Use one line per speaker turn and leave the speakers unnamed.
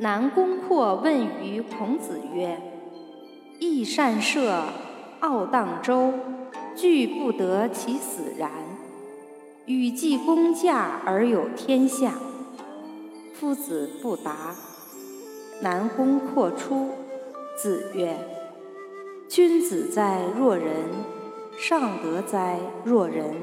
南宫括问于孔子曰：“益善射，傲荡周，惧不得其死然。与既公驾而有天下。”夫子不答。南宫括出，子曰：“君子哉若人！尚德哉若人！”